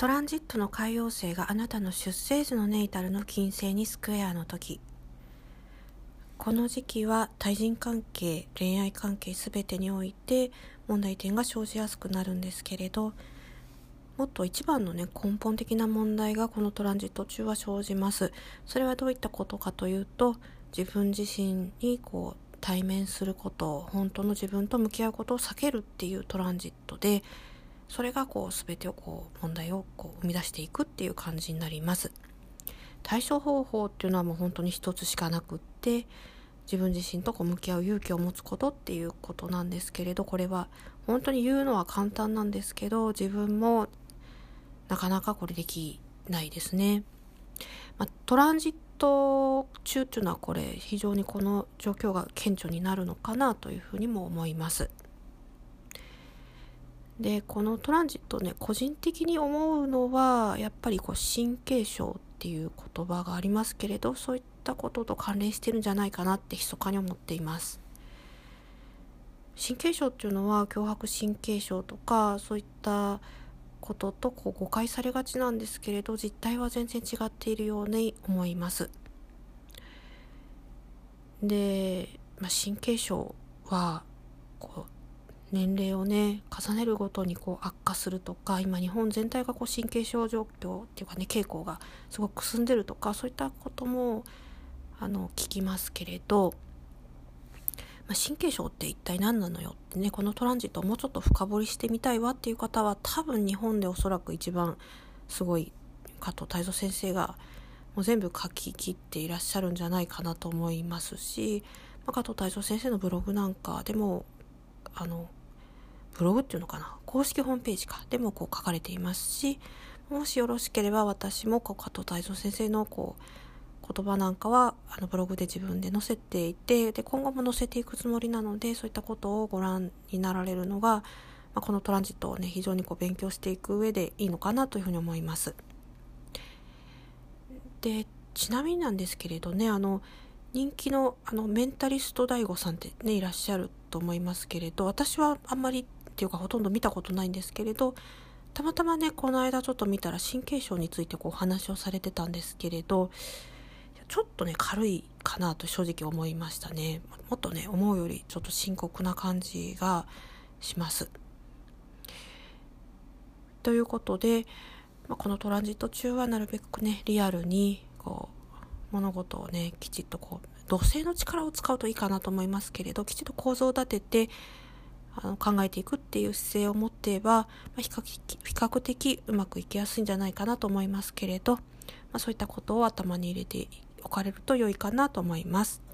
トランジットの海洋星があなたの出生時のネイタルの金星にスクエアの時。この時期は対人関係恋愛関係全てにおいて問題点が生じやすくなるんですけれどもっと一番のね根本的な問題がこのトランジット中は生じます。それはどういったことかというと自分自身にこう対面すること本当の自分と向き合うことを避けるっていうトランジットでそれがこう全てをこう問題をこう生み出していくっていう感じになります。対処方法っていうのはもう本当に一つしかなくって自分自身とこう向き合う勇気を持つことっていうことなんですけれどこれは本当に言うのは簡単なんですけど自分もなかなかこれできないですね、まあ、トランジット中っていうのはこれ非常にこの状況が顕著になるのかなというふうにも思います。でこのトランジットね個人的に思うのはやっぱりこう神経症っていう言葉がありますけれどそういったことと関連してるんじゃないかなって密かに思っています。神経症っていうのは強迫神経症とかそういったこととこう誤解されがちなんですけれど実態は全然違っているように思います。で、まあ、神経症はこう年齢をね重ねるごとにこう悪化するとか今日本全体がこう神経症状況っていうかね傾向がすごく進んでるとかそういったこともあの聞きますけれど、まあ、神経症って一体何なのよってねこのトランジットをもうちょっと深掘りしてみたいわっていう方は多分日本でおそらく一番すごい加藤泰造先生がもう全部書き切っていらっしゃるんじゃないかなと思いますし、まあ、加藤泰造先生のブログなんかでもあのブログっていうのかな？公式ホームページかでもこう書かれていますしもしよろしければ私もこう加藤泰造先生のこう言葉なんかはあのブログで自分で載せていてで今後も載せていくつもりなのでそういったことをご覧になられるのが、まあ、このトランジットをね非常にこう勉強していく上でいいのかなというふうに思います。でちなみになんですけれどねあの人気のあのメンタリスト DAIGO さんってねいらっしゃると思いますけれど私はあんまりていうかほとんど見たことないんですけれどたまたまねこの間ちょっと見たら神経症についてこう話をされてたんですけれどちょっとね軽いかなと正直思いましたね。もっとね思うよりちょっと深刻な感じがします。ということで、まあ、このトランジット中はなるべくねリアルにこう物事をねきちっとこう土星の力を使うといいかなと思いますけれどきちっと構造を立ててあの考えていくっていう姿勢を持っていば、まあ、比較的比較的うまくいきやすいんじゃないかなと思いますけれど、まあ、そういったことを頭に入れておかれると良いかなと思います。